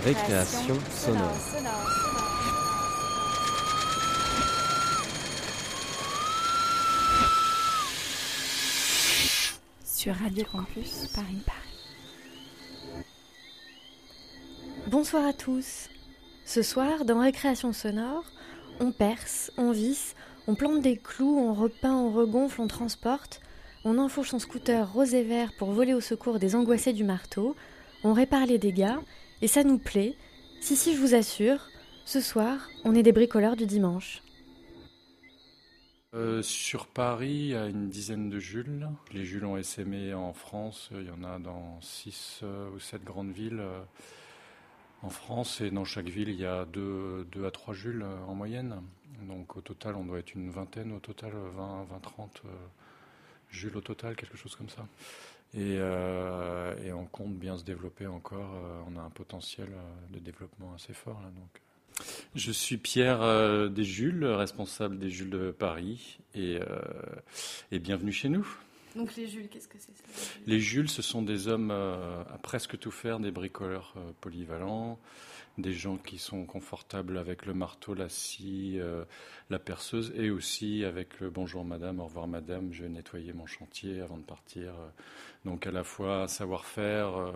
Récréation sonore. Sur Radio Campus Paris Paris. Bonsoir à tous. Ce soir, dans Récréation sonore, on perce, on visse, on plante des clous, on repeint, on regonfle, on transporte, on enfourche son scooter rose et vert pour voler au secours des angoissés du marteau, on répare les dégâts, et ça nous plaît. Si, si, je vous assure, ce soir, on est des bricoleurs du dimanche. Euh, sur Paris, il y a une dizaine de Jules. Les Jules ont essaimé en France. Il y en a dans six euh, ou sept grandes villes euh, en France. Et dans chaque ville, il y a deux, deux à trois Jules en moyenne. Donc au total, on doit être une vingtaine au total, 20, 20 30 Jules au total, quelque chose comme ça. Et, euh, et, on compte bien se développer encore. Euh, on a un potentiel euh, de développement assez fort. Là, donc. Je suis Pierre euh, Desjules, responsable des Jules de Paris, et, euh, et bienvenue chez nous. Donc les Jules, qu'est-ce que c'est ça Les Jules, ce sont des hommes euh, à presque tout faire, des bricoleurs polyvalents, des gens qui sont confortables avec le marteau, la scie, euh, la perceuse, et aussi avec le bonjour madame, au revoir madame, je vais nettoyer mon chantier avant de partir. Donc à la fois savoir-faire euh,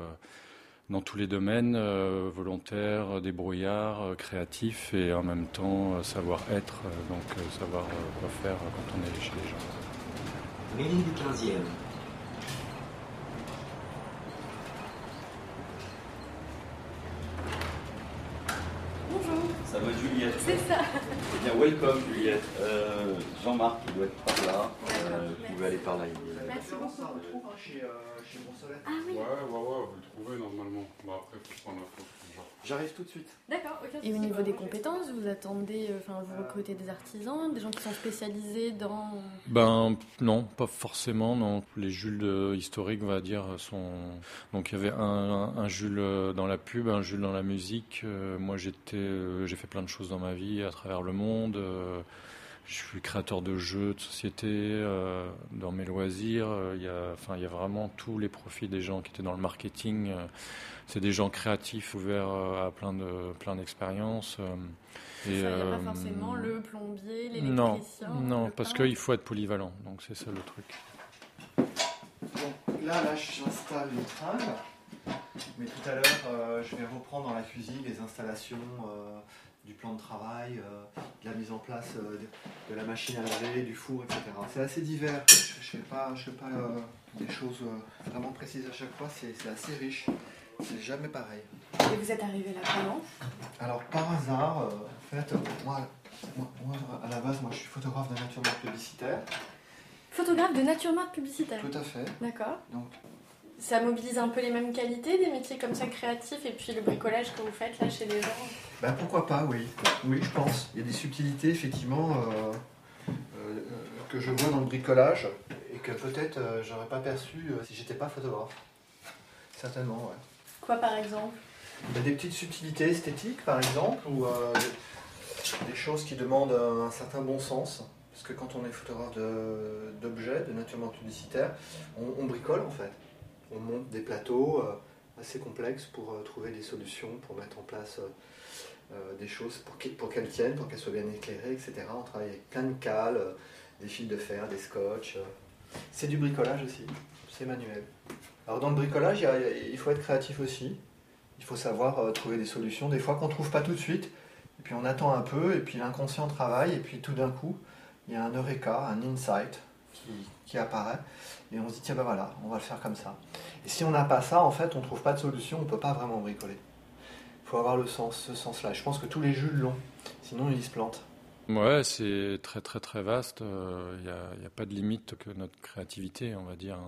dans tous les domaines, euh, volontaire, débrouillard, créatif, et en même temps savoir-être, donc savoir quoi faire quand on est chez les gens. Mairie du 15e. Bonjour, Ça doit être Juliette. c'est ça. Eh bien, welcome Juliette. Euh, Jean-Marc, il doit être par là. Euh, vous pouvez aller par là. il est là. Merci Ça beaucoup. retrouve chez, chez Monsolet. Ah oui, Ouais, ouais, ouais, vous le trouvez normalement. Bah, après, faut prendre la photo. J'arrive tout de suite. d'accord. ok. Et au niveau des compétences, vous attendez, euh, enfin, vous recrutez des artisans, des gens qui sont spécialisés dans. Ben non, pas forcément. Non, les Jules euh, historiques, on va dire, sont. Donc il y avait un, un, un Jules euh, dans la pub, un Jules dans la musique. Euh, moi, j'étais, euh, j'ai fait plein de choses dans ma vie à travers le monde. Euh, je suis créateur de jeux, de société, euh, dans mes loisirs. euh, Il y a, enfin, il y a vraiment tous les profils des gens qui étaient dans le marketing. C'est des gens créatifs, ouverts euh, à plein de plein d'expériences. euh, Ça, il n'y a euh, pas forcément le plombier, non, l'électricien. non, le parce qu'il faut être polyvalent. Donc c'est ça le truc. Donc là, là, j'installe une tringle. Mais tout à l'heure, euh, je vais reprendre dans la cuisine les installations euh, du plan de travail, euh, de la mise en place euh, de, de la machine à laver, du four, etc. C'est assez divers. Je ne fais pas, je fais pas euh, des choses euh, vraiment précises à chaque fois. C'est assez riche. C'est jamais pareil. Et vous êtes arrivé là comment? Alors par hasard, euh, en fait, euh, moi, moi, moi, à la base, moi, je suis photographe de nature publicitaire. Photographe de nature mode publicitaire? Tout à fait. D'accord. Donc Ça mobilise un peu les mêmes qualités, des métiers comme ça créatifs, et puis le bricolage que vous faites là chez les gens? Ben, pourquoi pas, oui. Oui, je pense. Il y a des subtilités, effectivement, euh, que je vois dans le bricolage et que peut-être euh, j'aurais pas perçu si j'étais pas photographe. Certainement, ouais. Quoi par exemple a des petites subtilités esthétiques, par exemple, ou euh, des choses qui demandent un certain bon sens. Parce que quand on est photographe de- d'objets, de, nature publicitaire, on, bricole en fait. On monte des plateaux euh, assez complexes pour euh, trouver des solutions, pour mettre en place des choses pour qu'elles pour qu'elles tiennent, pour qu'elles soient bien éclairées, etc. On travaille avec plein de cales, des fils de fer, des scotch. C'est du bricolage aussi, c'est manuel. Alors dans le bricolage, il faut être créatif aussi. Il faut savoir euh, trouver des solutions. Des fois qu'on ne trouve pas tout de suite, et puis on attend un peu, et puis l'inconscient travaille, et puis tout d'un coup, il y a un eureka, un insight qui, apparaît, et on se dit tiens ben voilà, on va le faire comme ça. Et si on n'a pas ça, en fait, on ne trouve pas de solution, on ne peut pas vraiment bricoler. Il faut avoir ce sens-là. Je pense que tous les Jules l'ont, sinon ils se plantent. Ouais, c'est très très très vaste. Il n'y a pas de limite que notre créativité, on va dire.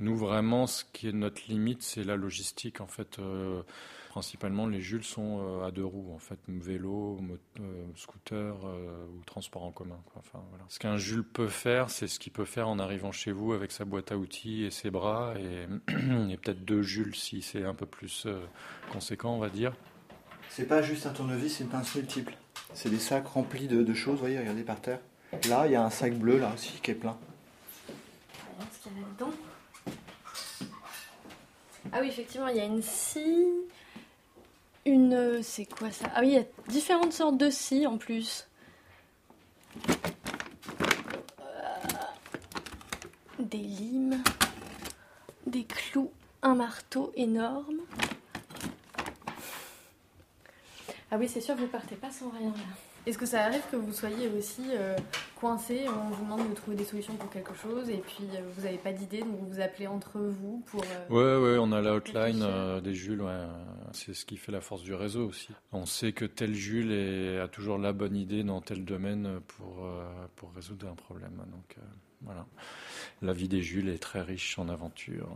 Nous, vraiment, ce qui est notre limite, c'est la logistique. En fait, euh, principalement, les Jules sont euh, à deux roues. En fait, vélo, euh, scooter euh, ou transport en commun. Quoi. Enfin, voilà. Ce qu'un Jules peut faire, c'est ce qu'il peut faire en arrivant chez vous avec sa boîte à outils et ses bras. Et, et peut-être deux Jules si c'est un peu plus euh, conséquent, on va dire. C'est pas juste un tournevis, c'est une pince multiple. C'est des sacs remplis de, de choses, vous voyez, regardez par terre. Là, il y a un sac bleu, là aussi, qui est plein. Ce qu'il y a là-dedans. Ah oui, effectivement, il y a une scie, Une. C'est quoi ça? Ah oui, il y a différentes sortes de scies en plus. Euh, Des limes, des clous, un marteau énorme. Ah oui, c'est sûr, vous partez pas sans rien là. Est-ce que ça arrive que vous soyez aussi euh, coincé, on vous demande de trouver des solutions pour quelque chose et puis euh, vous n'avez pas d'idée, donc vous vous appelez entre vous pour... euh, Ouais, ouais, on a la hotline euh, des Jules, ouais. c'est ce qui fait la force du réseau aussi. On sait que tel Jules est- a toujours la bonne idée dans tel domaine pour, euh, pour résoudre un problème. Donc voilà, la vie des Jules est très riche en aventures.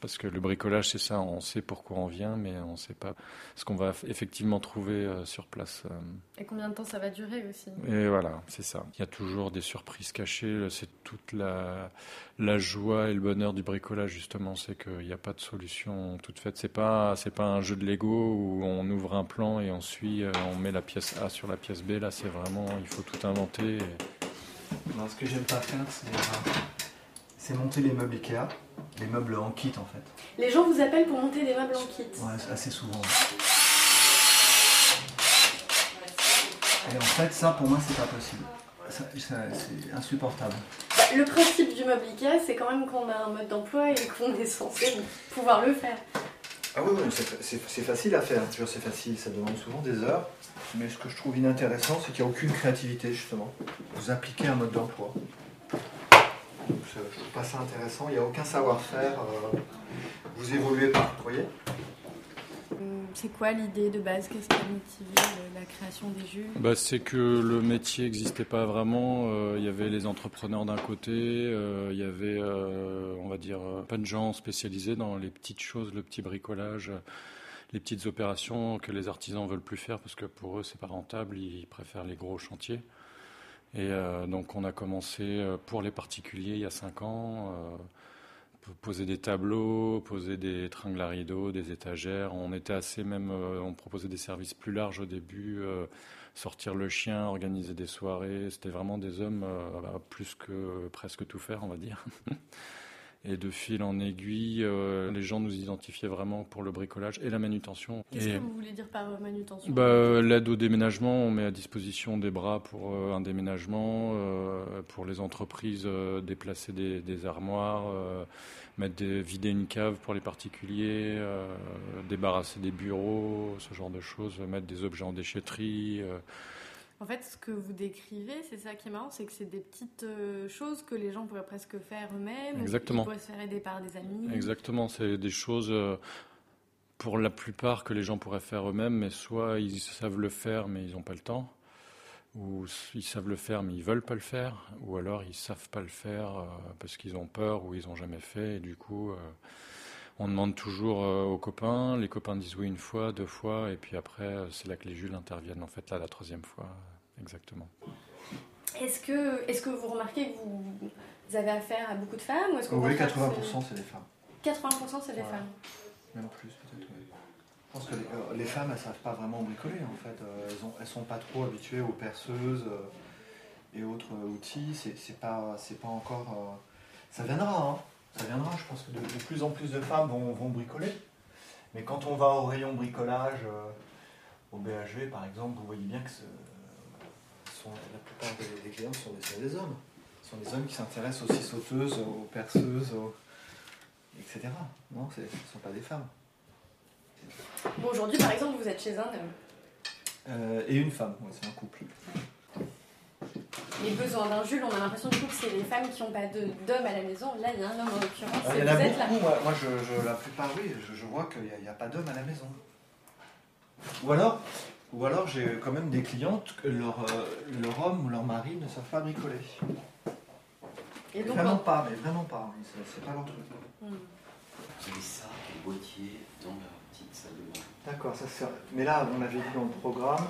Parce que le bricolage, c'est ça, on sait pourquoi on vient, mais on ne sait pas ce qu'on va effectivement trouver euh, sur place. euh. Et combien de temps ça va durer aussi? Et voilà, c'est ça. Il y a toujours des surprises cachées. C'est toute la, la joie et le bonheur du bricolage, justement. C'est qu'il n'y a pas de solution toute faite. C'est pas, c'est pas un jeu de Lego où on ouvre un plan et on suit, euh, on met la pièce A sur la pièce B. Là, c'est vraiment, il faut tout inventer. et- Non, ce que j'aime pas faire, c'est monter les meubles Ikea, les meubles en kit en fait. Les gens vous appellent pour monter des meubles en kit. Ouais, assez souvent. Et en fait, ça pour moi, c'est pas possible. Ça- ça- c'est insupportable. Le principe du meuble Ikea, c'est quand même qu'on a un mode d'emploi et qu'on est censé pouvoir le faire. Ah oui, oui, c'est, facile à faire. C'est facile, ça demande souvent des heures. Mais ce que je trouve inintéressant, c'est qu'il n'y a aucune créativité justement. Vous appliquez un mode d'emploi. Donc, Je je trouve pas ça intéressant. Il n'y a aucun savoir-faire. euh, vous évoluez pas, vous voyez Hum, C'est quoi l'idée de base? Qu'est-ce qui a motivé euh, la création des jus Bah, c'est que le métier n'existait pas vraiment. Euh, Il y avait les entrepreneurs d'un côté, euh, il y avait, euh, on va dire, euh, pas de gens spécialisés dans les petites choses, le petit bricolage, euh, les petites opérations que les artisans veulent plus faire parce que pour eux c'est pas rentable, ils préfèrent les gros chantiers. Et euh, donc on a commencé euh, pour les particuliers il y a cinq ans. euh, poser des tableaux, poser des tringles à rideaux, des étagères. On était assez même, on proposait des services plus larges au début, sortir le chien, organiser des soirées. C'était vraiment des hommes plus que presque tout faire, on va dire. Et de fil en aiguille, euh, les gens nous identifiaient vraiment pour le bricolage et la manutention. Qu'est-ce que vous voulez dire par euh, manutention? Bah, L'aide au déménagement, on met à disposition des bras pour euh, un déménagement, euh, pour les entreprises, déplacer des, des armoires, mettre des, vider une cave pour les particuliers, débarrasser des bureaux, ce genre de choses, mettre des objets en déchetterie. En fait, ce que vous décrivez, c'est ça qui est marrant, c'est que c'est des petites euh, choses que les gens pourraient presque faire eux-mêmes. ou Exactement. Ils pourraient se faire aider par des amis. Exactement, c'est des choses euh, pour la plupart que les gens pourraient faire eux-mêmes, mais soit ils savent le faire mais ils n'ont pas le temps, ou ils savent le faire mais ils veulent pas le faire, ou alors ils savent pas le faire euh, parce qu'ils ont peur ou ils ont jamais fait, et du coup on demande toujours euh, aux copains, les copains disent oui une fois, deux fois, et puis après euh, c'est là que les Jules interviennent en fait là la troisième fois, euh, exactement. Est-ce que, est que vous remarquez que vous, vous avez affaire à beaucoup de femmes ou est-ce qu'au Oui, contraire, 80% c'est des femmes. c'est- 80% c'est des Ouais. femmes. Même plus peut-être. oui. Je pense que les, euh, les femmes, elles savent pas vraiment bricoler en fait. Euh, elles, elles sont pas trop habituées aux perceuses euh, et autres euh, outils. C'est pas, c'est pas encore. euh, Ça viendra, hein. Ça viendra. Je pense que de, de plus en plus de femmes vont, vont bricoler. Mais quand on va au rayon bricolage, euh, au BHV par exemple, vous voyez bien que ce- sont, la plupart des, des clients sont des, sont des hommes. Ce sont des hommes qui s'intéressent aux sauteuses, aux perceuses, aux- etc. Non, ce ne sont pas des femmes. Bon, aujourd'hui, par exemple, vous êtes chez un homme. Euh, et une femme, ouais, c'est un couple. Les besoins d'un Jules, on a l'impression du coup que c'est les femmes qui n'ont pas de- d'homme à la maison. Là, il y a un homme en l'occurrence. Et il y en a vous êtes là. beaucoup, moi, moi, je, je- la plupart, oui, je, je vois qu'il n'y a, pas d'homme à la maison. Ou alors, ou alors j'ai quand même des clientes que leur, euh, leur homme ou leur mari ne savent pas bricoler. Et donc, vraiment pas, mais vraiment pas. oui, C'est pas leur truc. Hmm. Ça, les boîtiers dans la petite salle de bain. D'accord, ça sert. Mais là, on avait dit dans le programme,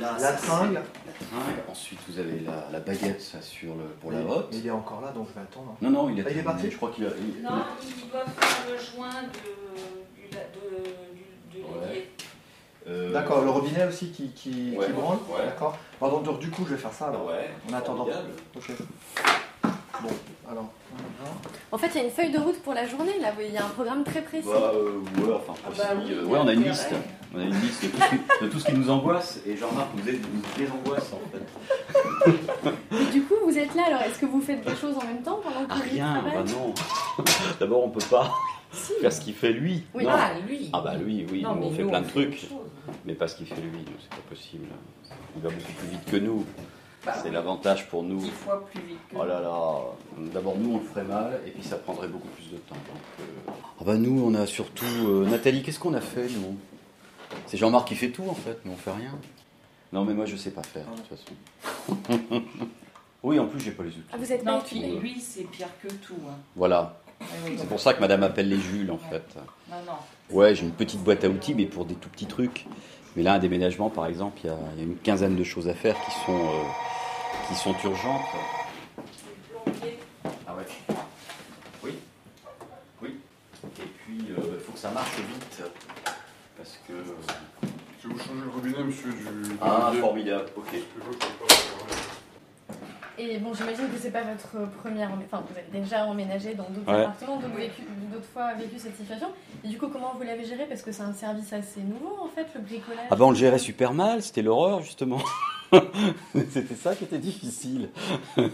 Là, la tringle. La tringle. Ensuite, vous avez la, la baguette ça, sur le, pour la hotte. mais il est encore là, donc je vais attendre. Non, non, il est, Ah, il est parti Je crois qu'il a. il- Non, ils doivent faire le joint de, du, de, Ouais. euh, D'accord, le robinet aussi qui, qui, branle ouais. D'accord. Bon, donc, du coup, je vais faire ça alors. Ouais. En attendant. formidable. Ok. Bon, alors, En fait, il y a une feuille de route pour la journée, là. Il y a un programme très précis. Bah, euh, ouais, enfin, Ah aussi, bah oui, euh, ouais, on a une liste. On a une liste de tout, ce qui, de tout ce qui nous angoisse. Et Jean-Marc nous, aide- nous désangoisse, en fait. Et du coup, vous êtes là, alors est-ce que vous faites des choses en même temps pendant que Ah, lui rien, bah non. D'abord, on peut pas faire ce qu'il fait lui. Oui. non. Ah, lui Ah, bah lui, oui, Non, nous, mais on fait nous, plein on de fait trucs. Mais pas ce qu'il fait lui, c'est pas possible. Il va beaucoup plus vite que nous. C'est l'avantage pour nous. Dix fois plus vite que Oh là là, d'abord nous on le ferait mal et puis ça prendrait beaucoup plus de temps. Donc, euh, Ah bah nous on a surtout... euh, Nathalie, qu'est-ce qu'on a fait nous? C'est Jean-Marc qui fait tout en fait, nous on fait rien. Non mais moi je sais pas faire de toute façon. oui en plus j'ai pas les outils. Ah, vous êtes Non, puis lui, c'est pire que tout. hein. Voilà, Ah c'est pour ça que madame appelle les Jules en fait. Non, non. Ouais j'ai une petite boîte à outils mais pour des tout petits trucs. Mais là un déménagement par exemple, il y a, il y a une quinzaine de choses à faire qui sont, euh, qui sont urgentes. Ah ouais. Oui. Oui. Et puis, il faut que ça marche vite. Parce que. Je vais vous changer le robinet, monsieur, du... Ah, formidable, ok. Je veux qu'on passe par là. Et bon, j'imagine que c'est pas votre première. Enfin, vous êtes déjà emménagé dans d'autres Ouais. appartements, d'autres vécu- d'autres fois vécu cette situation. Et du coup, comment vous l'avez géré? Parce que c'est un service assez nouveau, en fait, le bricolage. Ah bah on le gérait super mal, c'était l'horreur justement. c'était ça qui était difficile. Bah,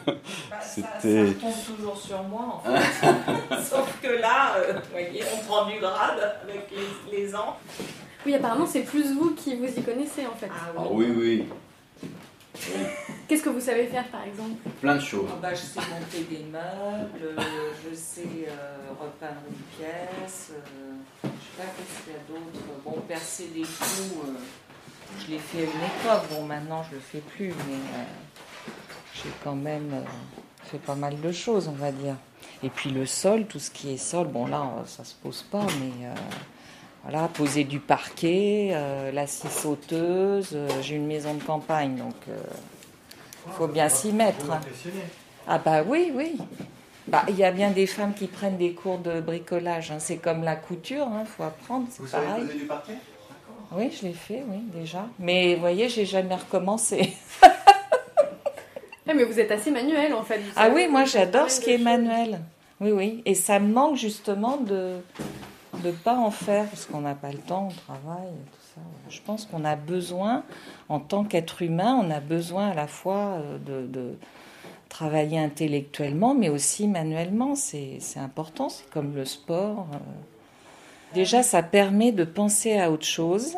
ça, ça retombe toujours sur moi, en fait. Sauf que là, euh, vous voyez, on prend du grade avec les, les ans. Oui, apparemment, c'est plus vous qui vous y connaissez, en fait. Ah oui, oui. Oui, Qu'est-ce que vous savez faire, par exemple? Plein de choses. Ah bah, je sais monter des meubles, je sais euh, repeindre une pièce, euh, je sais pas qu'est-ce qu'il y a d'autre? Bon, percer des trous, euh, je l'ai fait à une époque, bon maintenant je le fais plus, mais euh, j'ai quand même euh, fait pas mal de choses, on va dire. Et puis le sol, tout ce qui est sol, bon là ça se pose pas, mais euh, voilà, poser du parquet, euh, la scie sauteuse, euh, j'ai une maison de campagne, donc il faut bien s'y mettre. hein. Ah bah oui, oui. Bah, il y a bien des femmes qui prennent des cours de bricolage. hein. C'est comme la couture, il faut apprendre, c'est pareil. du parquet? Oui, je l'ai fait, oui, déjà. Mais vous voyez, j'ai jamais recommencé. Ah, mais vous êtes assez manuel, en fait. Vous Ah savez- oui, moi vous j'adore ce qui est choses. manuel. Oui, oui. Et ça me manque justement de ne pas en faire, parce qu'on n'a pas le temps au travail et tout ça. Je pense qu'on a besoin, en tant qu'être humain, on a besoin à la fois euh, de, de travailler intellectuellement, mais aussi manuellement. C'est important, c'est comme le sport. euh. Déjà, ça permet de penser à autre chose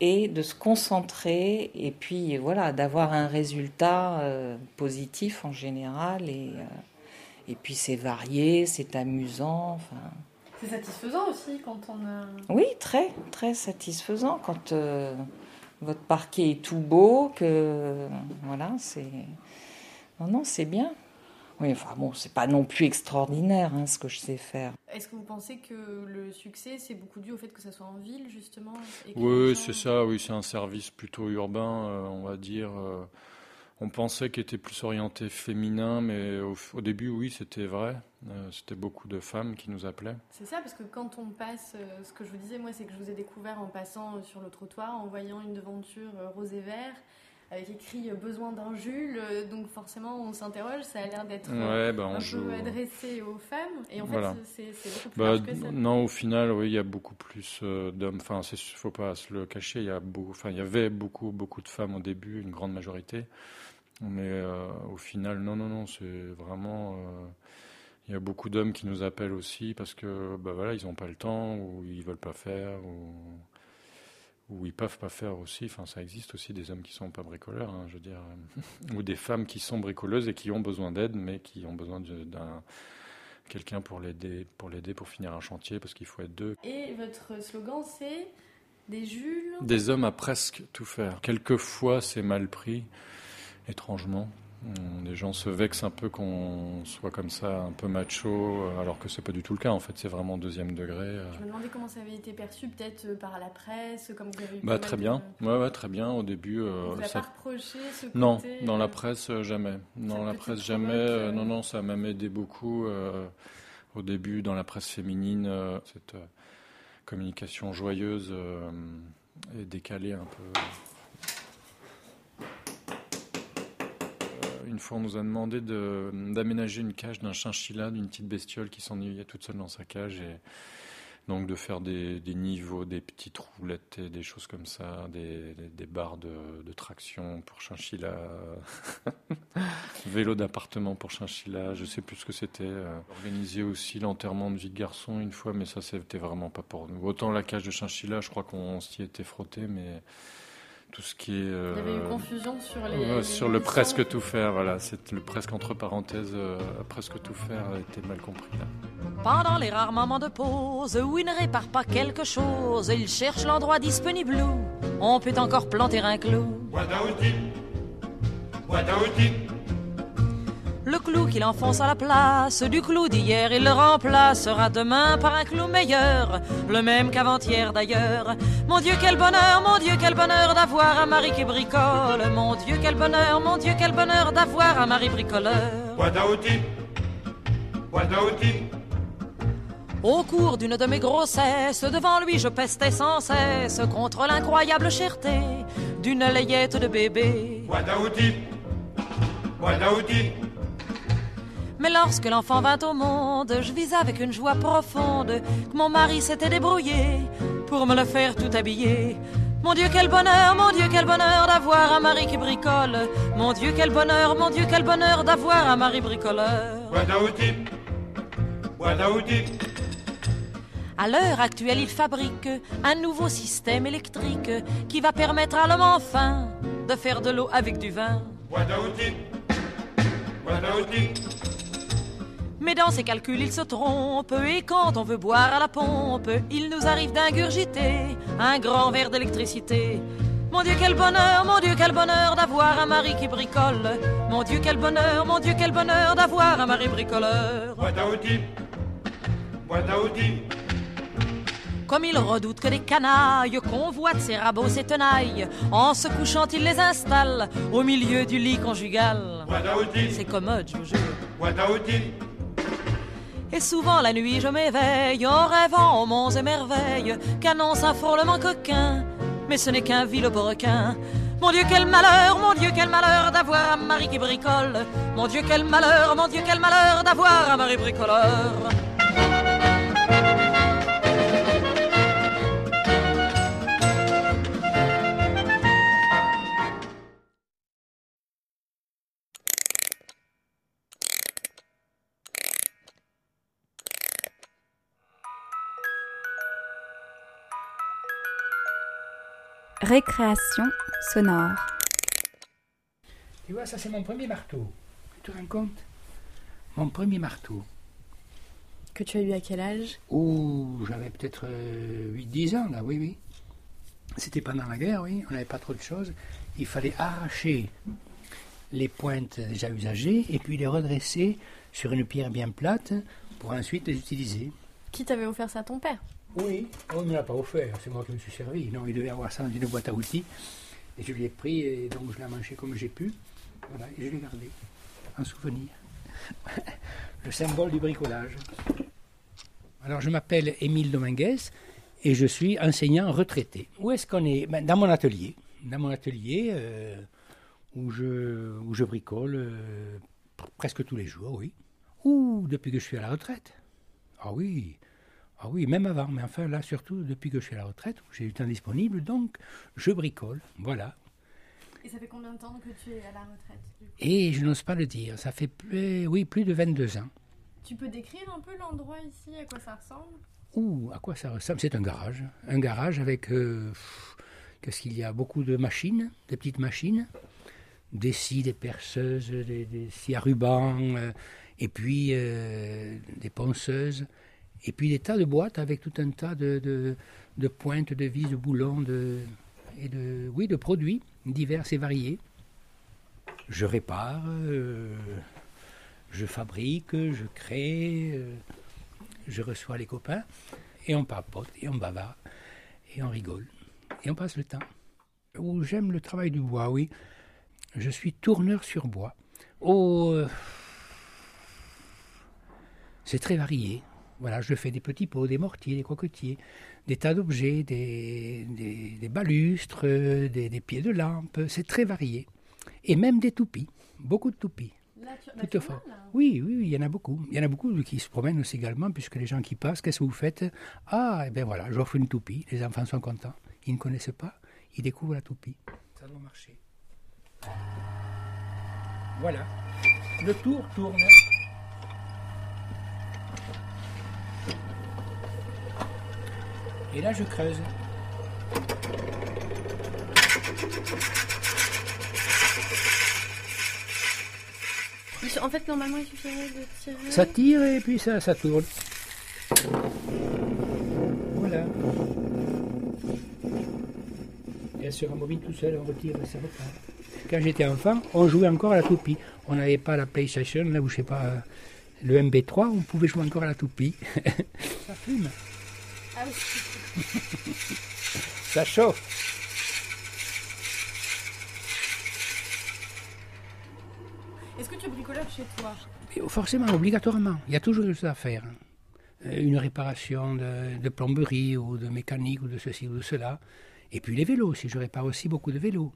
et de se concentrer et puis voilà d'avoir un résultat euh, positif en général et puis c'est varié c'est amusant C'est satisfaisant aussi quand on a. oui très très satisfaisant quand euh, votre parquet est tout beau que voilà c'est non non c'est bien oui enfin bon c'est pas non plus extraordinaire hein, ce que je sais faire Est-ce que vous pensez que le succès, c'est beaucoup dû au fait que ça soit en ville, justement Oui, c'est ça, oui, c'est un service plutôt urbain, euh, on va dire. euh, on pensait qu'il était plus orienté féminin, mais au, début, oui, c'était vrai. Euh, c'était beaucoup de femmes qui nous appelaient. C'est ça, parce que quand on passe, euh, ce que je vous disais, moi, c'est que je vous ai découvert en passant euh, sur le trottoir, en voyant une devanture rose et vert, avec écrit euh, besoin d'un Jules. euh, donc forcément, on s'interroge, ça a l'air d'être euh, Ouais, bah, un joue. peu adressé aux femmes. Et en Voilà. fait, c'est beaucoup plus Bah, large que ça. non, au final, oui, il y a beaucoup plus d'hommes. Enfin, il faut pas se le cacher. Il y a beaucoup, enfin, il y avait beaucoup, beaucoup de femmes au début, une grande majorité. Mais euh, au final, non, non, non, c'est vraiment. euh, il y a beaucoup d'hommes qui nous appellent aussi parce que, bah voilà, ils n'ont pas le temps ou ils veulent pas faire ou ou ils peuvent pas faire aussi. Enfin, ça existe aussi des hommes qui sont pas bricoleurs, hein, je veux dire, ou des femmes qui sont bricoleuses et qui ont besoin d'aide, mais qui ont besoin d'un quelqu'un pour l'aider, pour l'aider pour finir un chantier parce qu'il faut être deux. Et votre slogan, c'est des Jules. Des hommes à presque tout faire. Quelquefois, c'est mal pris, étrangement. Hum, Les gens se vexent un peu qu'on soit comme ça, un peu macho, euh, alors que c'est pas du tout le cas. En fait, c'est vraiment deuxième degré. euh. Je me demandais comment ça avait été perçu, peut-être euh, par la presse, comme vous avez eu Bah très bien. de- Ouais, ouais, très bien. Au début, vous ça pas reproché ce Non, dans la presse, jamais. Dans la presse, jamais. euh, non, non, ça m'a aidé beaucoup. euh, au début, dans la presse féminine, cette communication joyeuse et décalée un peu. Une fois, on nous a demandé de- d'aménager une cage d'un chinchilla, d'une petite bestiole qui s'ennuyait toute seule dans sa cage. Et donc de faire des, niveaux, des petites roulettes et des choses comme ça, des, barres de, de traction pour chinchilla, vélo d'appartement pour chinchilla, je sais plus ce que c'était. euh. Organiser aussi l'enterrement de vie de garçon une fois, mais ça c'était vraiment pas pour nous. Autant la cage de chinchilla, je crois qu'on s'y était frotté, mais tout ce qui est... Il y avait eu euh, confusion sur les. Les sur le presque tout faire, voilà, c'est le presque entre parenthèses, euh, presque tout faire a été mal compris là. Pendant les rares moments de pause où il ne répare pas quelque chose, il cherche l'endroit disponible où on peut encore planter un clou. Le clou qu'il enfonce à la place du clou d'hier, il le remplacera demain par un clou meilleur, le même qu'avant-hier d'ailleurs. Mon Dieu, quel bonheur, mon Dieu, quel bonheur d'avoir un mari qui bricole. Mon Dieu, quel bonheur, mon Dieu, quel bonheur d'avoir un mari bricoleur. Au cours d'une de mes grossesses, devant lui je pestais sans cesse contre l'incroyable cherté d'une layette de bébé. Mais lorsque l'enfant vint au monde, je vis avec une joie profonde que mon mari s'était débrouillé pour me le faire tout habiller. Mon Dieu, quel bonheur, mon Dieu, quel bonheur d'avoir un mari qui bricole. Mon Dieu, quel bonheur, mon Dieu, quel bonheur d'avoir un mari bricoleur. À l'heure actuelle, il fabrique un nouveau système électrique qui va permettre à l'homme enfin de faire de l'eau avec du vin. Mais dans ses calculs, il se trompe et quand on veut boire à la pompe, il nous arrive d'ingurgiter un grand verre d'électricité. Mon Dieu, quel bonheur, mon Dieu, quel bonheur d'avoir un mari qui bricole. Mon Dieu, quel bonheur, mon Dieu, quel bonheur d'avoir un mari bricoleur. Comme il redoute que des canailles convoitent ses rabots, ses tenailles, en se couchant, il les installe au milieu du lit conjugal. C'est commode, je vous jure. Et souvent la nuit je m'éveille en rêvant aux monts et merveilles qu'annonce un frôlement coquin. Mais ce n'est qu'un vil requin. Mon Dieu, quel malheur, mon Dieu, quel malheur d'avoir un mari qui bricole. Mon Dieu, quel malheur, mon Dieu, quel malheur d'avoir un mari bricoleur. Récréation sonore. Tu vois, ça c'est mon premier marteau. Tu te rends compte? Mon premier marteau. Que tu as eu à quel âge? Ouh, j'avais peut-être 8-10 ans là, oui, oui. C'était pendant la guerre, oui, on n'avait pas trop de choses. Il fallait arracher les pointes déjà usagées et puis les redresser sur une pierre bien plate pour ensuite les utiliser. Qui t'avait offert ça? Ton père? Oui, on ne l'a pas offert, c'est moi qui me suis servi. Non, il devait avoir ça dans une boîte à outils. Et je l'ai pris et donc je l'ai mangé comme j'ai pu. Voilà, et je l'ai gardé en souvenir. Le symbole du bricolage. Alors je m'appelle Émile Dominguez et je suis enseignant retraité. Où est-ce qu'on est, Ben, Dans mon atelier. Dans mon atelier euh, où, je, bricole euh, pr- presque tous les jours, oui. Ou depuis que je suis à la retraite. Ah oui, ah oui, même avant, mais enfin là surtout depuis que je suis à la retraite, j'ai du temps disponible, donc je bricole, voilà. Et ça fait combien de temps que tu es à la retraite du coup? Et je n'ose pas le dire, ça fait plus, oui, plus de 22 ans. Tu peux décrire un peu l'endroit ici, à quoi ça ressemble? Ouh, à quoi ça ressemble? C'est un garage. Un garage avec, euh, qu'est-ce qu'il y a? Beaucoup de machines, des petites machines, des scies, des perceuses, des, des scies à ruban, euh, et puis euh, des ponceuses, et puis des tas de boîtes avec tout un tas de, de, de pointes, de vis, de boulons, de, et de, oui, de produits divers et variés. Je répare, euh, je fabrique, je crée, euh, je reçois les copains, et on papote, et on bavarde, et on rigole, et on passe le temps. J'aime le travail du bois, oui. Je suis tourneur sur bois. Oh, euh, c'est très varié. Voilà, je fais des petits pots, des mortiers, des cocotiers, des tas d'objets, des, des- des balustres, des, des pieds de lampe. C'est très varié. Et même des toupies. beaucoup de toupies. Toutefois. Oui, oui, oui, il y en a beaucoup. Il y en a beaucoup qui se promènent aussi également, puisque les gens qui passent, qu'est-ce que vous faites? Ah, eh bien voilà, j'offre une toupie. Les enfants sont contents. Ils ne connaissent pas, ils découvrent la toupie. Ça doit marcher. Voilà. Le tour tourne. Et là, je creuse. En fait, normalement, il suffirait de tirer. Ça tire et puis ça, ça tourne. Voilà. Et elle se rembobine tout seul, on retire et ça repart. Quand j'étais enfant, on jouait encore à la toupie. On n'avait pas la PlayStation, là où je sais pas, euh, le MB3, on pouvait jouer encore à la toupie. ça fume, Ah oui. ça chauffe. Est-ce que tu bricoles chez toi? Forcément, obligatoirement. Il y a toujours quelque chose à faire. Euh, Une réparation de, de plomberie ou de mécanique ou de ceci ou de cela. Et puis les vélos, si je répare aussi beaucoup de vélos.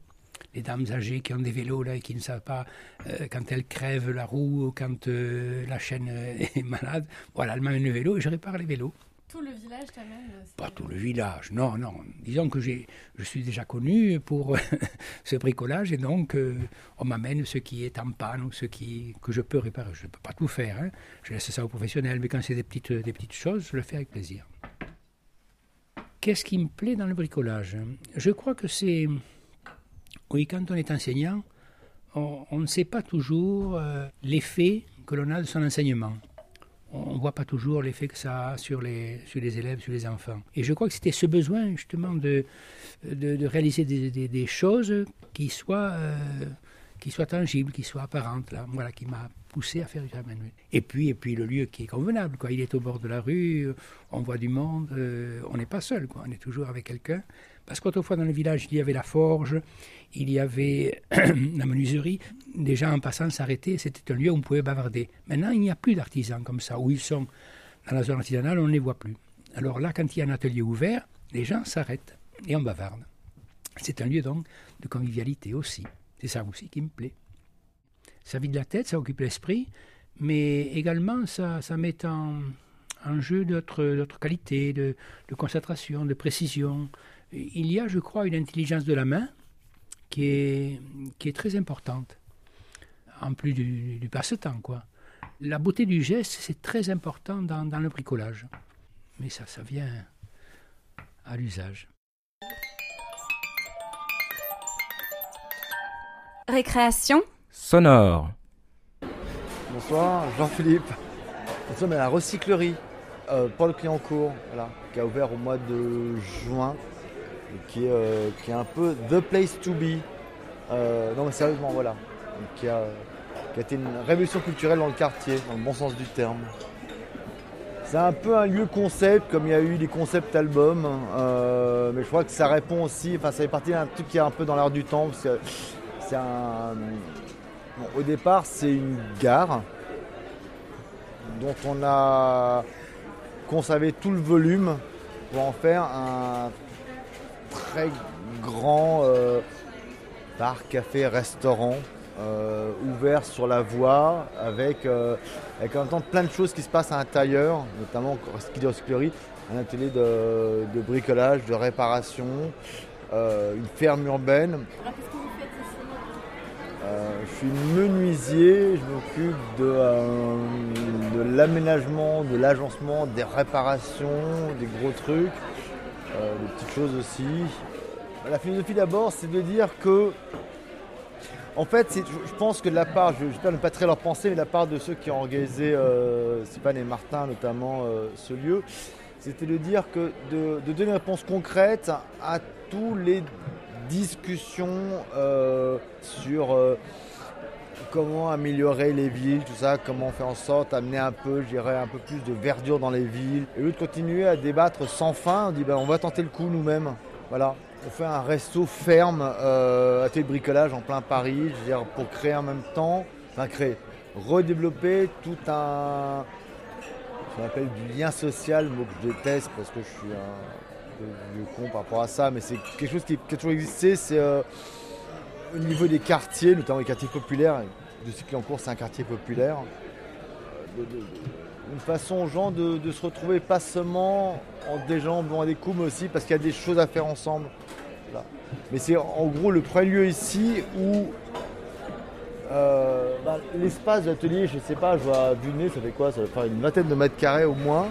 Les dames âgées qui ont des vélos là et qui ne savent pas euh, quand elles crèvent la roue ou quand euh, la chaîne est malade. Voilà, elles m'amènent le vélo et je répare les vélos. Tout le village t'amène. c'est- Pas tout le village, non, non. Disons que je suis déjà connu pour ce bricolage et donc euh, on m'amène ce qui est en panne ou ce qui, que je peux réparer. Je ne peux pas tout faire, hein. je laisse ça aux professionnels, mais quand c'est des petites, des petites choses, je le fais avec plaisir. Qu'est-ce qui me plaît dans le bricolage Je crois que c'est... Oui, quand on est enseignant, on, ne sait pas toujours euh, l'effet que l'on a de son enseignement on ne voit pas toujours l'effet que ça a sur les, sur les élèves, sur les enfants. Et je crois que c'était ce besoin justement de, de, réaliser des, choses qui soient, euh, qui soient tangibles, qui soient apparentes, là, voilà, qui m'a poussé à faire du manuel. Et puis, et puis le lieu qui est convenable, quoi. il est au bord de la rue, on voit du monde, euh, on n'est pas seul, quoi. on est toujours avec quelqu'un. Parce qu'autrefois dans le village, il y avait la forge, il y avait la menuiserie. Les gens en passant s'arrêtaient, c'était un lieu où on pouvait bavarder. Maintenant, il n'y a plus d'artisans comme ça. Où ils sont dans la zone artisanale, on ne les voit plus. Alors là, quand il y a un atelier ouvert, les gens s'arrêtent et on bavarde. C'est un lieu donc de convivialité aussi. C'est ça aussi qui me plaît. Ça vide la tête, ça occupe l'esprit, mais également ça, met en, jeu d'autres qualités, de concentration, de précision. Il y a, je crois, une intelligence de la main qui est, qui est très importante, en plus du, du passe-temps. quoi. La beauté du geste, c'est très important dans, dans le bricolage. Mais ça, ça vient à l'usage. Récréation Sonore. Bonsoir, Jean-Philippe. Nous sommes à la recyclerie euh, Paul Cliancourt, voilà, qui a ouvert au mois de juin, qui est, euh, qui est un peu the place to be. Euh, non mais sérieusement, voilà. Qui a, qui a été une révolution culturelle dans le quartier, dans le bon sens du terme. C'est un peu un lieu concept, comme il y a eu des concept albums, euh, mais je crois que ça répond aussi, enfin ça fait partie d'un truc qui est un peu dans l'air du temps, parce que c'est un... bon, au départ, c'est une gare dont on a conservé tout le volume pour en faire un très grand euh, bar, café, restaurant euh, ouvert sur la voie avec, euh, avec en même temps plein de choses qui se passent à l'intérieur, notamment ce un atelier de, de bricolage, de réparation, une ferme urbaine. Alors, qu'est-ce que vous faites ici? Je suis menuisier, je m'occupe de, de l'aménagement, de l'agencement, des réparations, des gros trucs, des petites choses aussi. La philosophie d'abord, c'est de dire que, en fait, je pense que de la part, je ne pas très leur penser, mais de la part de ceux qui ont organisé, euh, Stéphane et Martin notamment, euh, ce lieu, c'était de dire que de, donner une réponse concrète à tous les discussions euh, sur euh, comment améliorer les villes, tout ça, comment faire en sorte d'amener un peu, je un peu plus de verdure dans les villes. Et au lieu de continuer à débattre sans fin, on dit ben, on va tenter le coup nous-mêmes. Voilà. On fait un resto ferme, euh, atelier de bricolage en plein Paris, je veux dire, pour créer en même temps, enfin créer, redévelopper tout un, ce qu'on appelle du lien social, mot que je déteste parce que je suis un peu vieux con par rapport à ça, mais c'est quelque chose qui, a toujours existé, euh, au niveau des quartiers, notamment les quartiers populaires, de Cycler-en-Cours, c'est un quartier populaire. une façon aux gens de, se retrouver pas seulement en déjambant des coups, mais aussi parce qu'il y a des choses à faire ensemble. Mais c'est en gros le premier lieu ici où euh, bah, l'espace d'atelier, je sais pas, je vois du nez, ça fait quoi? Ça va faire une vingtaine de mètres carrés au moins.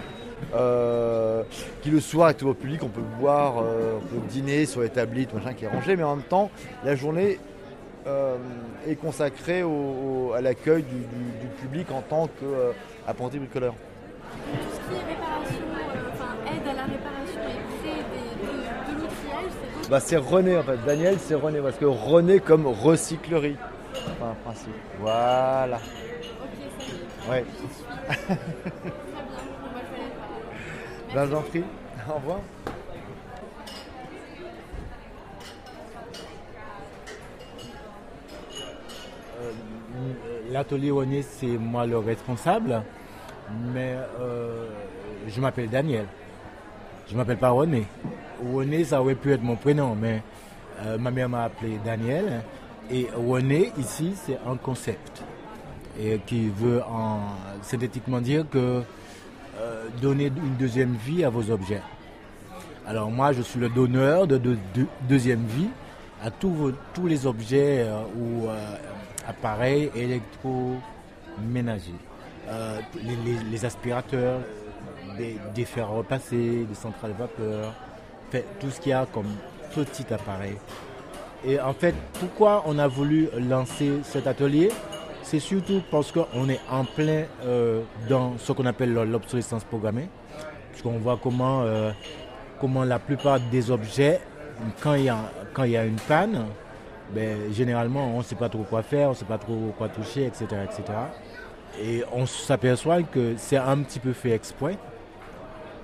Euh, qui le soir est au public, on peut boire, euh, on peut dîner sur les tablites, machin qui est rangé, mais en même temps, la journée est consacrée à l'accueil du, public en tant qu'apprenti bricoleur. Tout ce qui est réparation, enfin aide à la réparation et créer de, de l'outillage, c'est bah, C'est René en fait, Daniel c'est René, parce que René comme recyclerie enfin, principe. Voilà. Ok, ça y est. Ouais. Très bien. On va faire les Ben. Au revoir. Euh, l'atelier René, c'est moi le responsable, mais euh, je m'appelle Daniel. Je ne m'appelle pas René. René, ça aurait pu être mon prénom, mais euh, ma mère m'a appelé Daniel. Et René, ici, c'est un concept et qui veut en, synthétiquement dire que euh, donner une deuxième vie à vos objets. Alors moi, je suis le donneur de, deuxième vie à tous, les objets ou appareils électroménagers. Les, les, aspirateurs, des, des fers des centrales vapeur, tout ce qu'il y a comme petit appareil et en fait, pourquoi on a voulu lancer cet atelier? C'est surtout parce qu'on est en plein euh, dans ce qu'on appelle l'obsolescence programmée. Puisqu'on voit comment, euh, comment la plupart des objets, quand il y a une panne, ben, généralement on ne sait pas trop quoi faire, on ne sait pas trop quoi toucher, etc. etc. Et on s'aperçoit que c'est un petit peu fait exprès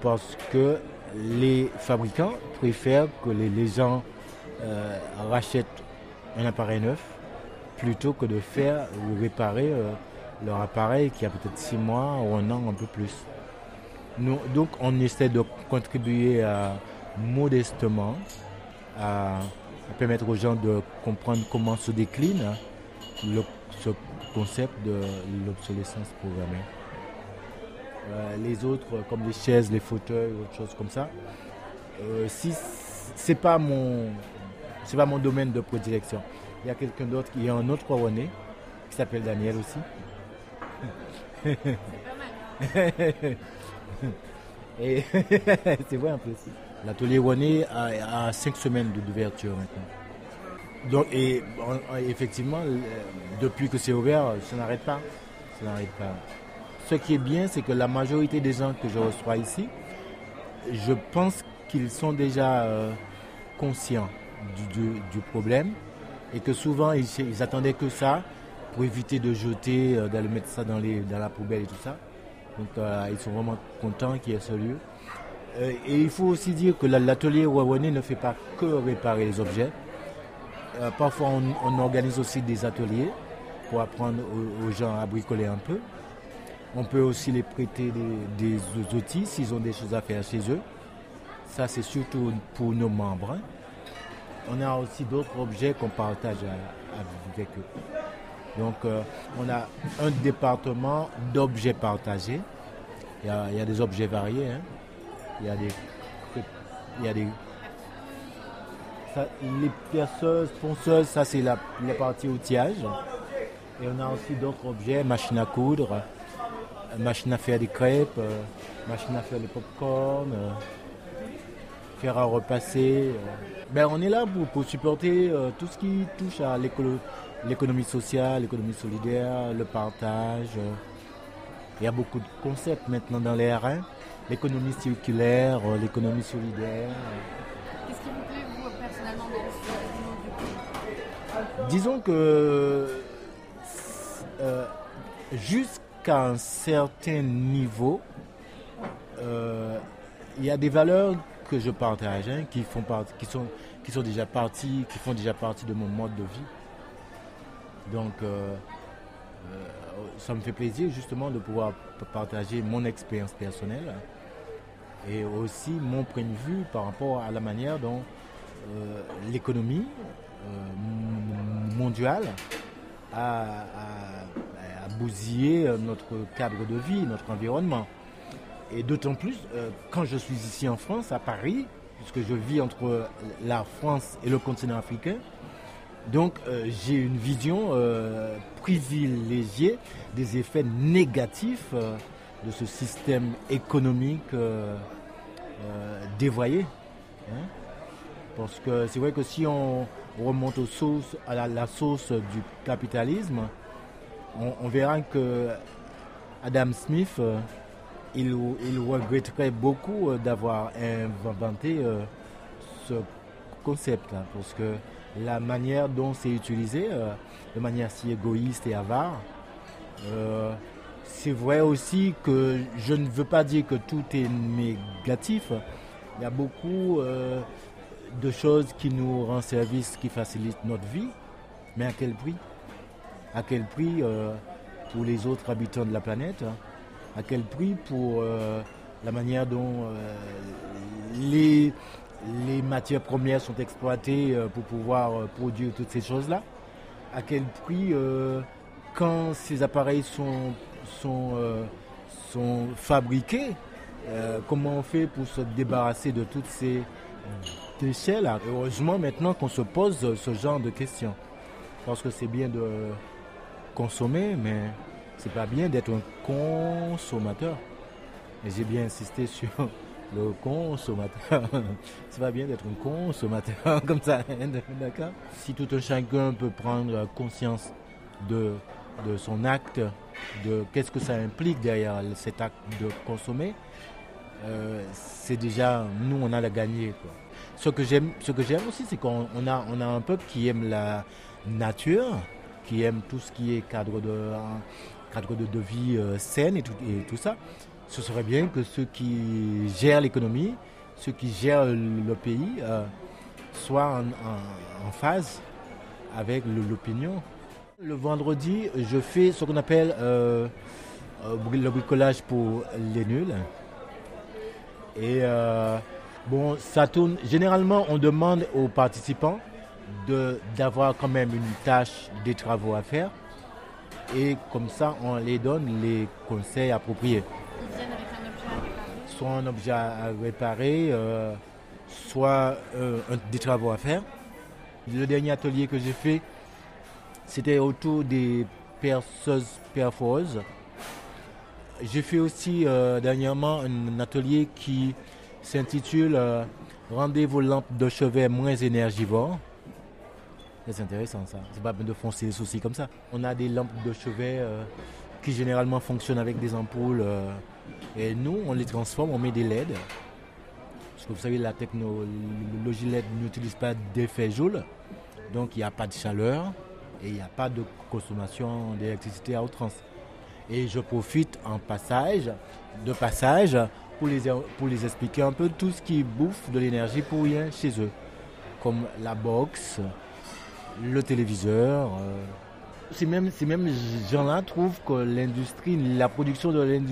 parce que les fabricants préfèrent que les, gens euh, rachètent un appareil neuf plutôt que de faire ou réparer euh, leur appareil qui a peut-être six mois ou un an, un peu plus. Nous, donc on essaie de contribuer modestement à, permettre aux gens de comprendre comment se décline ce concept de l'obsolescence programmée. Euh, les autres, comme les chaises, les fauteuils, autre chose comme ça, si c'est pas mon, c'est pas mon domaine de prédilection. Il y a quelqu'un d'autre qui est un autre René, qui s'appelle Daniel aussi. C'est pas mal. Et c'est vrai un peu aussi. L'atelier René a, cinq semaines d'ouverture maintenant. Donc, et effectivement, depuis que c'est ouvert, ça n'arrête pas. Ça n'arrête pas. Ce qui est bien, c'est que la majorité des gens que je reçois ici, je pense qu'ils sont déjà euh, conscients du, problème et que souvent ils, attendaient que ça pour éviter de jeter, euh, d'aller mettre ça dans, les, dans la poubelle et tout ça. Donc euh, ils sont vraiment contents qu'il y ait ce lieu. Euh, et il faut aussi dire que l'atelier Wawane ne fait pas que réparer les objets. parfois on, organise aussi des ateliers pour apprendre aux, gens à bricoler un peu. On peut aussi les prêter des, outils s'ils ont des choses à faire chez eux. Ça c'est surtout pour nos membres. On a aussi d'autres objets qu'on partage avec eux. Donc, euh, on a un département d'objets partagés. Il y, a, des objets variés. Hein. Il y a des. Il y a des les perceuses, ponceuses, ça c'est la, partie outillage. Et on a aussi d'autres objets, machine à coudre, machine à faire des crêpes, euh, machine à faire des pop-corn, euh, faire à repasser. Ben, on est là pour, supporter euh, tout ce qui touche à l'économie sociale, l'économie solidaire, le partage. Euh. Il y a beaucoup de concepts maintenant dans les R1. L'économie circulaire, euh, l'économie solidaire. Qu'est-ce qui vous plaît, vous, personnellement, dans ce Disons que jusqu'à un certain niveau, il y a des valeurs que je partage, hein, qui, font qui, sont, qui sont déjà partis, qui font déjà partie de mon mode de vie. Donc, euh, euh, ça me fait plaisir justement de pouvoir partager mon expérience personnelle et aussi mon point de vue par rapport à la manière dont euh, l'économie mondiale a, bousiller euh, notre cadre de vie, notre environnement. Et d'autant plus euh, quand je suis ici en France, à Paris, puisque je vis entre la France et le continent africain. Donc euh, j'ai une vision euh, privilégiée des effets négatifs euh, de ce système économique euh, euh, dévoyé. hein. Parce que c'est vrai que si on remonte à la, source du capitalisme, on, verra que Adam Smith, euh, il, regretterait beaucoup d'avoir inventé ce concept-là, parce que la manière dont c'est utilisé, de manière si égoïste et avare, c'est vrai aussi que je ne veux pas dire que tout est négatif. Il y a beaucoup euh, de choses qui nous rendent service, qui facilitent notre vie, mais à quel prix? À quel prix euh, pour les autres habitants de la planète? À quel prix pour euh, la manière dont les, les matières premières sont exploitées pour pouvoir produire toutes ces choses-là? À quel prix quand ces appareils sont, sont, euh, sont fabriqués, euh, comment on fait pour se débarrasser de toutes ces déchets-là? Heureusement maintenant qu'on se pose ce genre de questions. Parce que c'est bien de consommer, mais c'est pas bien d'être un consommateur. Et j'ai bien insisté sur le consommateur. c'est pas bien d'être un consommateur comme ça, d'accord? Si tout un chacun peut prendre conscience de, de son acte, de qu'est-ce que ça implique derrière cet acte de consommer, euh, c'est déjà, nous, on a la gagner. Quoi. Ce que j'aime, aussi, c'est qu'on on a, on a un peuple qui aime la nature, qui aime tout ce qui est cadre de, cadre de, vie euh, saine et tout, ça. Ce serait bien que ceux qui gèrent l'économie, ceux qui gèrent le pays, euh, soient en, phase avec l'opinion. Le vendredi, je fais ce qu'on appelle euh, euh, le bricolage pour les nuls. Et euh, bon, ça tourne. Généralement, on demande aux participants d'avoir quand même une tâche des travaux à faire. Et comme ça, on les donne les conseils appropriés. Ils objet à réparer. Soit un objet à réparer, soit des travaux à faire. Le dernier atelier que j'ai fait, c'était autour des perceuses perforeuses. J'ai fait aussi euh, dernièrement un atelier qui s'intitule euh, Rendez vos lampes de chevet moins énergivores. C'est intéressant ça. C'est pas bien de foncer les soucis comme ça. On a des lampes de chevet euh, qui généralement fonctionnent avec des ampoules. et nous, on les transforme, on met des LED. Parce que vous savez, la technologie LED n'utilise pas d'effet Joule. Donc il n'y a pas de chaleur et il n'y a pas de consommation d'électricité à outrance. Et je profite en passage, de passage pour les, pour les expliquer un peu tout ce qui bouffe de l'énergie pour rien chez eux. Comme la box, le téléviseur. euh. Ces mêmes, ces mêmes gens-là trouvent que l'industrie, la production de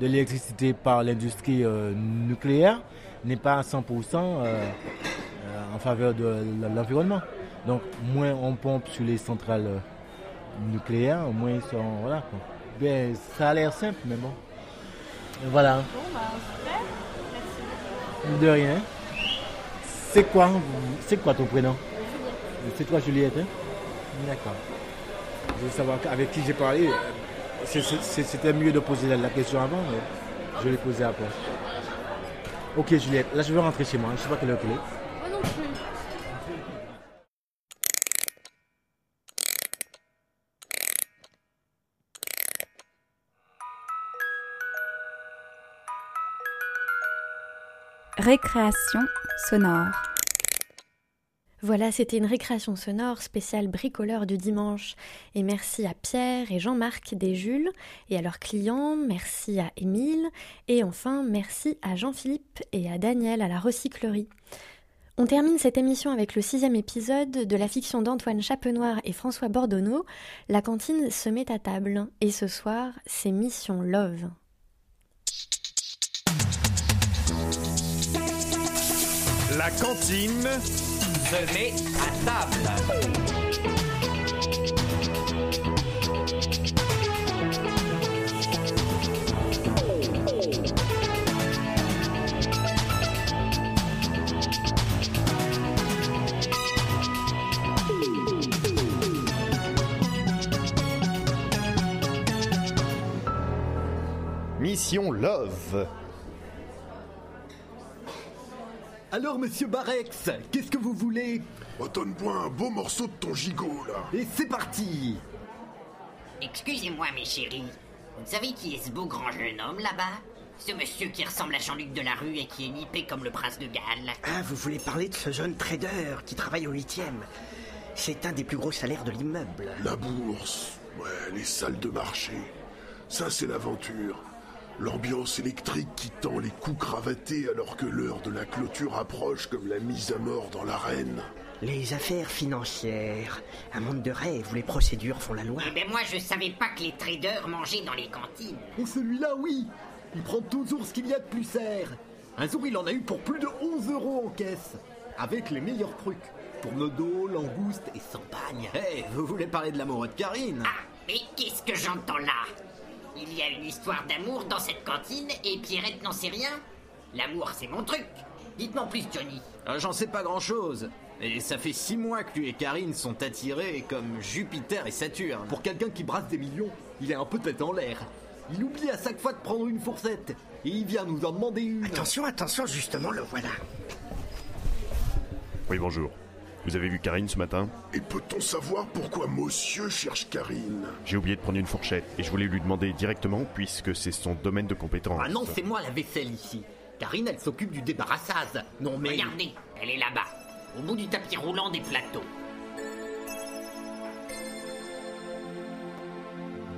l'électricité par l'industrie euh, nucléaire n'est pas à 100% euh, euh, en faveur de l'environnement. Donc, moins on pompe sur les centrales euh, nucléaires, moins ils sont. Voilà. quoi. Ben, ça a l'air simple, mais bon. Voilà. Bon, bah, super. Merci. De rien. C'est quoi, c'est quoi ton prénom? C'est toi Juliette, hein? D'accord. Je veux savoir avec qui j'ai parlé. C'était mieux de poser la- la question avant, mais je l'ai posée après. Ok Juliette, là je veux rentrer chez moi. Je sais pas quelle heure il est. Récréation sonore. Voilà, c'était une récréation sonore spéciale bricoleur du dimanche. Et merci à Pierre et Jean-Marc des Jules et à leurs clients, merci à Émile et enfin merci à Jean-Philippe et à Daniel à la recyclerie. On termine cette émission avec le sixième épisode de la fiction d'Antoine Chapenoir et François Bordonneau. La cantine se met à table et ce soir, c'est Mission Love. La cantine se met à table. Mission Love. Alors, monsieur Barex, qu'est-ce que vous voulez? Donne-moi un beau morceau de ton gigot, là. Et c'est parti Excusez-moi, mes chéris. Vous savez qui est ce beau grand jeune homme là-bas? Ce monsieur qui ressemble à Jean-Luc Delarue et qui est nippé comme le prince de Galles. Ah, vous voulez parler de ce jeune trader qui travaille au huitième? C'est un des plus gros salaires de l'immeuble. La bourse, ouais, les salles de marché. Ça, c'est l'aventure. L'ambiance électrique qui tend les coups cravatés alors que l'heure de la clôture approche comme la mise à mort dans l'arène. Les affaires financières, un monde de rêve où les procédures font la loi. Eh ben moi, je savais pas que les traders mangeaient dans les cantines. Oh, celui-là, oui Il prend toujours ce qu'il y a de plus serre. Un jour, il en a eu pour plus de 11 euros en caisse. Avec les meilleurs trucs. Tournedos, langoustes et champagne. Hé, vous voulez parler de l'amoureux de Karine? Ah, mais qu'est-ce que j'entends là? Il y a une histoire d'amour dans cette cantine et Pierrette n'en sait rien L'amour, c'est mon truc. Dites-moi plus, Johnny. Euh, J'en sais pas grand-chose. Et ça fait six mois que lui et Karine sont attirés comme Jupiter et Saturne. Pour quelqu'un qui brasse des millions, il est un peu tête en l'air. Il oublie à chaque fois de prendre une fourchette. Et il vient nous en demander une. Attention, attention, justement, le voilà. Oui, bonjour. Vous avez vu Karine ce matin Et peut-on savoir pourquoi monsieur cherche Karine? J'ai oublié de prendre une fourchette et je voulais lui demander directement puisque c'est son domaine de compétence. Ah non, c'est moi la vaisselle ici. Karine, elle s'occupe du débarrassage. Non mais... Regardez, elle est là-bas, au bout du tapis roulant des plateaux.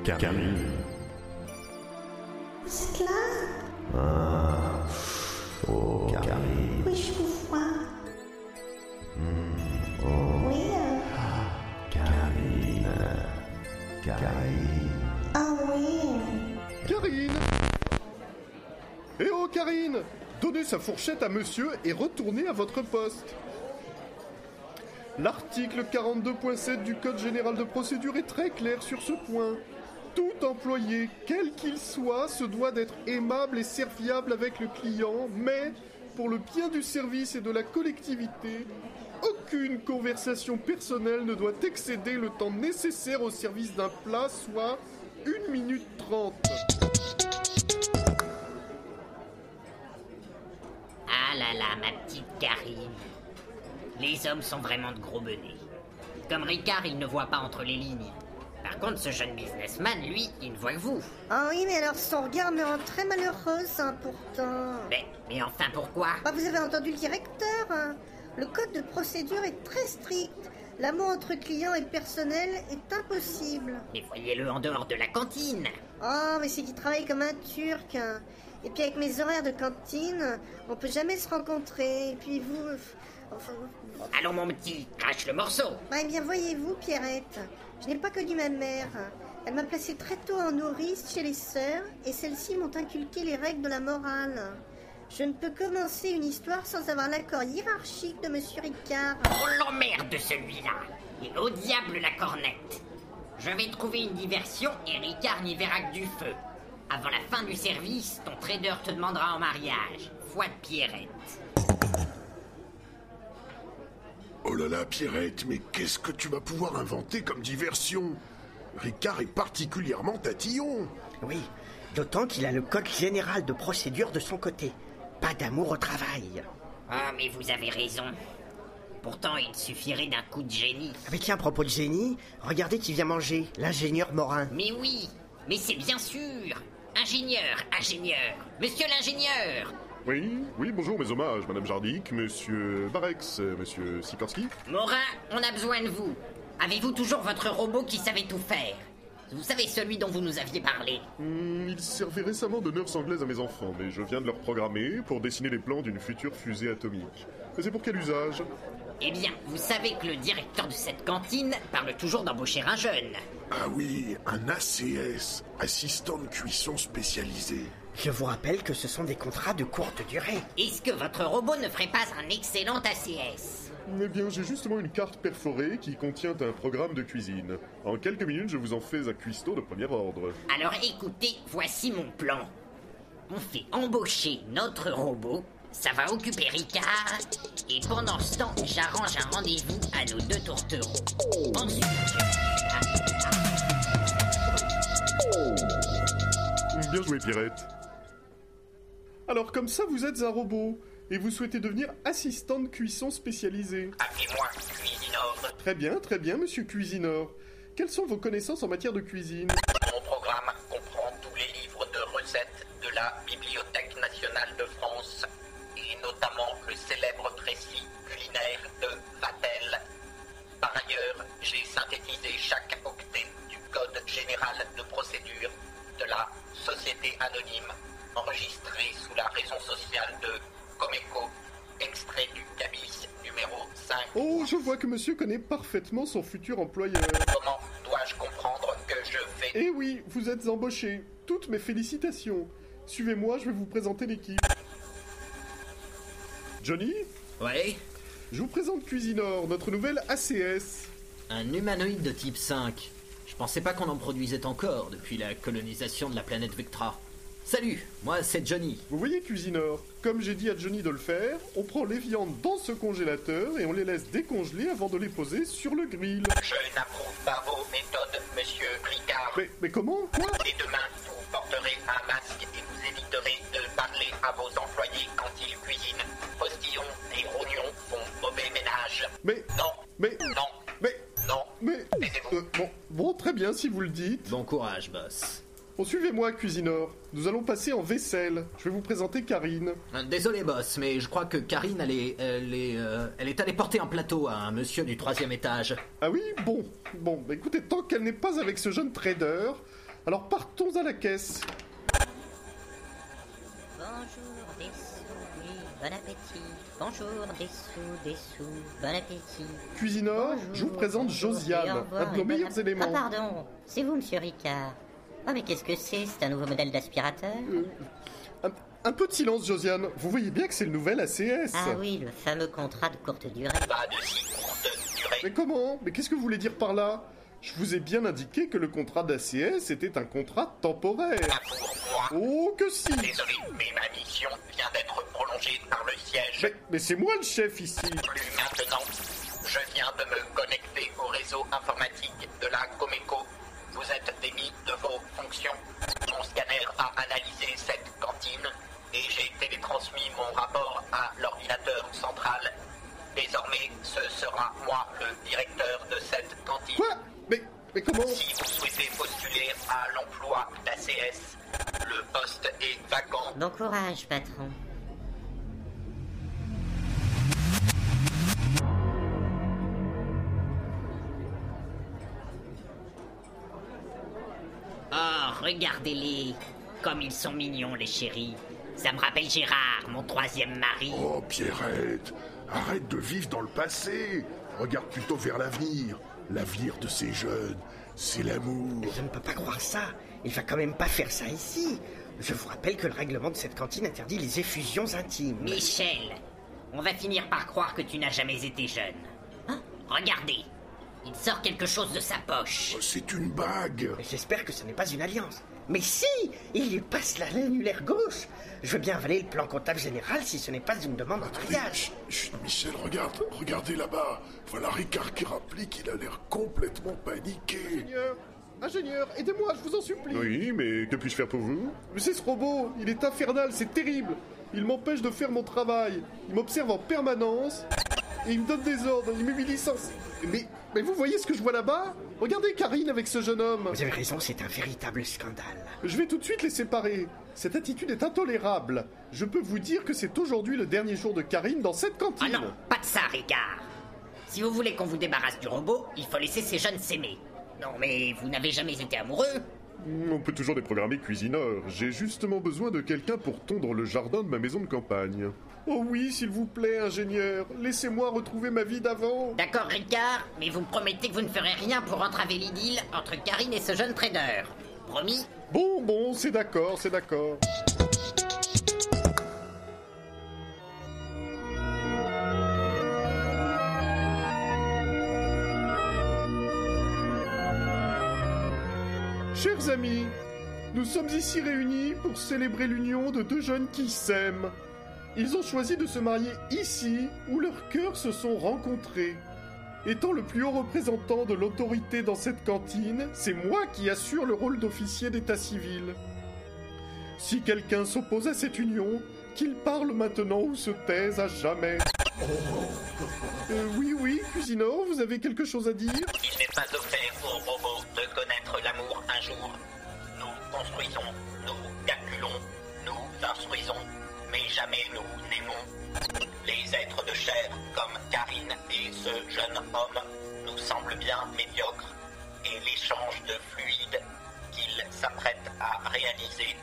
Karine. Karine Donnez sa fourchette à monsieur et retournez à votre poste. L'article 42.7 du Code général de procédure est très clair sur ce point. Tout employé, quel qu'il soit, se doit d'être aimable et serviable avec le client, mais pour le bien du service et de la collectivité, aucune conversation personnelle ne doit excéder le temps nécessaire au service d'un plat, soit 1 minute 30. Ah là là, ma petite Karine. Les hommes sont vraiment de gros benets. Comme Ricard, il ne voit pas entre les lignes. Par contre, ce jeune businessman, lui, il ne voit que vous. Ah oui, mais alors son regard me rend très malheureuse, hein, pourtant. Mais, mais enfin, pourquoi? Bah, vous avez entendu le directeur. hein. Le code de procédure est très strict. L'amour entre client et personnel est impossible. Mais voyez-le en dehors de la cantine. Oh, mais c'est qu'il travaille comme un turc. hein. Et puis avec mes horaires de cantine, on peut jamais se rencontrer. Et puis vous... Enfin... Allons, mon petit, crache le morceau. Bah, eh bien, voyez-vous, Pierrette, je n'ai pas connu ma mère. Elle m'a placée très tôt en nourrice chez les sœurs, et celles-ci m'ont inculqué les règles de la morale. Je ne peux commencer une histoire sans avoir l'accord hiérarchique de Monsieur Ricard. Oh l'emmerde, celui-là. Et au diable la cornette. Je vais trouver une diversion et Ricard n'y verra que du feu. Avant la fin du service, ton trader te demandera en mariage. Foi de Pierrette. Oh là là, Pierrette, mais qu'est-ce que tu vas pouvoir inventer comme diversion? Ricard est particulièrement tatillon. Oui, d'autant qu'il a le code général de procédure de son côté. Pas d'amour au travail. Ah, mais vous avez raison. Pourtant, il suffirait d'un coup de génie. Ah mais tiens, à propos de génie, regardez qui vient manger, l'ingénieur Morin. Mais oui, mais c'est bien sûr. Ingénieur, ingénieur. Monsieur l'ingénieur. Oui, oui, bonjour, mes hommages, Madame Jardic, Monsieur Barex, euh, Monsieur Sikorski. Morin, on a besoin de vous. Avez-vous toujours votre robot qui savait tout faire? Vous savez, celui dont vous nous aviez parlé. Hmm, il servait récemment de nurse anglaise à mes enfants, mais je viens de leur programmer pour dessiner les plans d'une future fusée atomique. Mais c'est pour quel usage? Eh bien, vous savez que le directeur de cette cantine parle toujours d'embaucher un jeune. Ah oui, un ACS, assistant de cuisson spécialisé. Je vous rappelle que ce sont des contrats de courte durée. Est-ce que votre robot ne ferait pas un excellent ACS Eh bien, j'ai justement une carte perforée qui contient un programme de cuisine. En quelques minutes, je vous en fais un cuistot de premier ordre. Alors écoutez, voici mon plan. On fait embaucher notre robot, ça va occuper Ricard, et pendant ce temps, j'arrange un rendez-vous à nos deux tourtereaux. Ensuite, Bien joué, Pierrette. Alors comme ça, vous êtes un robot et vous souhaitez devenir assistant de cuisson spécialisé. Appelez-moi Cuisinor. Très bien, très bien, monsieur Cuisinor. Quelles sont vos connaissances en matière de cuisine? Monsieur connaît parfaitement son futur employeur. Comment dois-je comprendre que je fais Eh oui, vous êtes embauché. Toutes mes félicitations. Suivez-moi, je vais vous présenter l'équipe. Johnny Ouais Je vous présente Cuisinor, notre nouvelle ACS. Un humanoïde de type 5. Je pensais pas qu'on en produisait encore depuis la colonisation de la planète Vectra. Salut, moi c'est Johnny. Vous voyez Cuisinor, comme j'ai dit à Johnny de le faire, on prend les viandes dans ce congélateur et on les laisse décongeler avant de les poser sur le grill. Je n'approuve pas vos méthodes, monsieur Ricard. Mais, mais comment? Quoi? Dès demain, vous porterez un masque et vous éviterez de parler à vos employés quand ils cuisinent. Postillons et rognons font mauvais ménage. Mais... Non. Mais... Non. Mais... Non. Mais... euh, bon, bon, très bien si vous le dites. Bon courage, boss. Bon, suivez-moi, Cuisinor. Nous allons passer en vaisselle. Je vais vous présenter Karine. Euh, Désolé, boss, mais je crois que Karine, elle est, elle est, euh, elle est allée porter un plateau à un monsieur du troisième étage. Ah oui Bon. Bon, bah écoutez, tant qu'elle n'est pas avec ce jeune trader, alors partons à la caisse. Bonjour, des sous, oui, bon appétit. Bonjour, des sous, des sous, bon appétit. Cuisinor, je vous présente bonjour, Josiane, revoir, un de nos meilleurs app- éléments. Ah, pardon, c'est vous, monsieur Ricard. Ah, mais qu'est-ce que c'est C'est un nouveau modèle d'aspirateur Un, un peu de silence, Josiane. Vous voyez bien que c'est le nouvel ACS. Ah oui, le fameux contrat de courte durée. Pas de si courte durée. Mais comment Mais qu'est-ce que vous voulez dire par là? Je vous ai bien indiqué que le contrat d'ACS était un contrat temporaire. Pas pour moi. Oh que si Désolé, mais ma mission vient d'être prolongée par le siège. Mais, mais c'est moi le chef ici. Plus maintenant. Je viens de me connecter au réseau informatique de la Comeco. Vous êtes démis de vos fonctions. Mon scanner a analysé cette cantine et j'ai télétransmis mon rapport à l'ordinateur central. Désormais, ce sera moi le directeur de cette cantine. Quoi? Mais, mais comment? Si vous souhaitez postuler à l'emploi d'ACS, le poste est vacant. Bon courage, patron. Regardez-les. Comme ils sont mignons, les chéris. Ça me rappelle Gérard, mon troisième mari. Oh, Pierrette, arrête de vivre dans le passé. Regarde plutôt vers l'avenir. L'avenir de ces jeunes, c'est l'amour. Je ne peux pas croire ça. Il va quand même pas faire ça ici. Je vous rappelle que le règlement de cette cantine interdit les effusions intimes. Michel, on va finir par croire que tu n'as jamais été jeune. Hein? Regardez, il sort quelque chose de sa poche. Oh, C'est une bague. J'espère que ce n'est pas une alliance. Mais si Il lui passe la l'annulaire gauche Je veux bien avaler le plan comptable général si ce n'est pas une demande en mariage. Chut, Michel, regarde, regardez là-bas. Voilà Ricard qui rappelait qu'il a l'air complètement paniqué. Ingénieur Ingénieur, aidez-moi, je vous en supplie. Oui, mais que puis-je faire pour vous? Mais c'est ce robot, il est infernal, c'est terrible. Il m'empêche de faire mon travail. Il m'observe en permanence. Et il me donne des ordres, il m'humilie sans... Mais, mais vous voyez ce que je vois là-bas? Regardez Karine avec ce jeune homme. Vous avez raison, c'est un véritable scandale. Je vais tout de suite les séparer. Cette attitude est intolérable. Je peux vous dire que c'est aujourd'hui le dernier jour de Karine dans cette cantine. Ah non, pas de ça, Ricard. Si vous voulez qu'on vous débarrasse du robot, il faut laisser ces jeunes s'aimer. Non, mais vous n'avez jamais été amoureux On peut toujours déprogrammer cuisineur. J'ai justement besoin de quelqu'un pour tondre le jardin de ma maison de campagne. Oh oui, s'il vous plaît, ingénieur. Laissez-moi retrouver ma vie d'avant. D'accord, Ricard, mais vous me promettez que vous ne ferez rien pour entraver l'idylle entre Karine et ce jeune trader. Promis? Bon, bon, c'est d'accord, c'est d'accord. Amis, nous sommes ici réunis pour célébrer l'union de deux jeunes qui s'aiment. Ils ont choisi de se marier ici où leurs cœurs se sont rencontrés. Étant le plus haut représentant de l'autorité dans cette cantine, c'est moi qui assure le rôle d'officier d'état civil. Si quelqu'un s'oppose à cette union, Qu'il parle maintenant ou se taise à jamais. Euh, oui, oui, Cuisino, vous avez quelque chose à dire? Jour. Nous construisons, nous calculons, nous instruisons, mais jamais nous n'aimons. Les êtres de chair, comme Karine et ce jeune homme, nous semblent bien médiocres, et l'échange de fluides qu'ils s'apprêtent à réaliser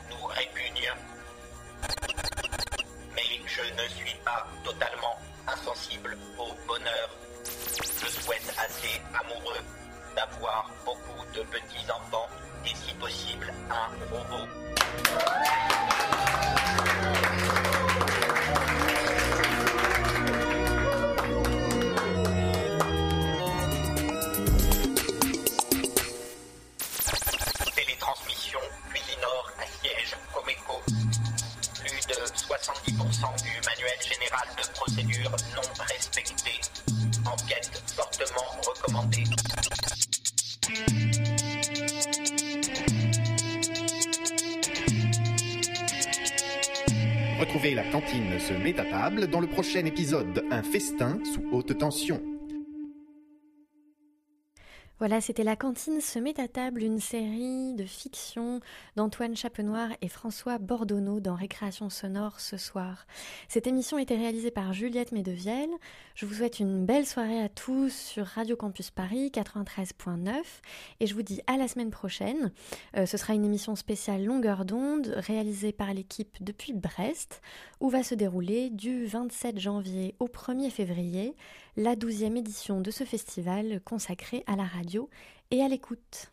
se met à table dans le prochain épisode Un festin sous haute tension. Voilà, c'était La cantine se met à table, une série de fiction d'Antoine Chapenoir et François Bordonneau dans Récréation sonore ce soir. Cette émission été réalisée par Juliette Medevielle. Je vous souhaite une belle soirée à tous sur Radio Campus Paris 93.9 et je vous dis à la semaine prochaine. Euh, ce sera une émission spéciale longueur d'onde réalisée par l'équipe depuis Brest où va se dérouler du 27 janvier au 1er février la douzième édition de ce festival consacré à la radio et à l'écoute.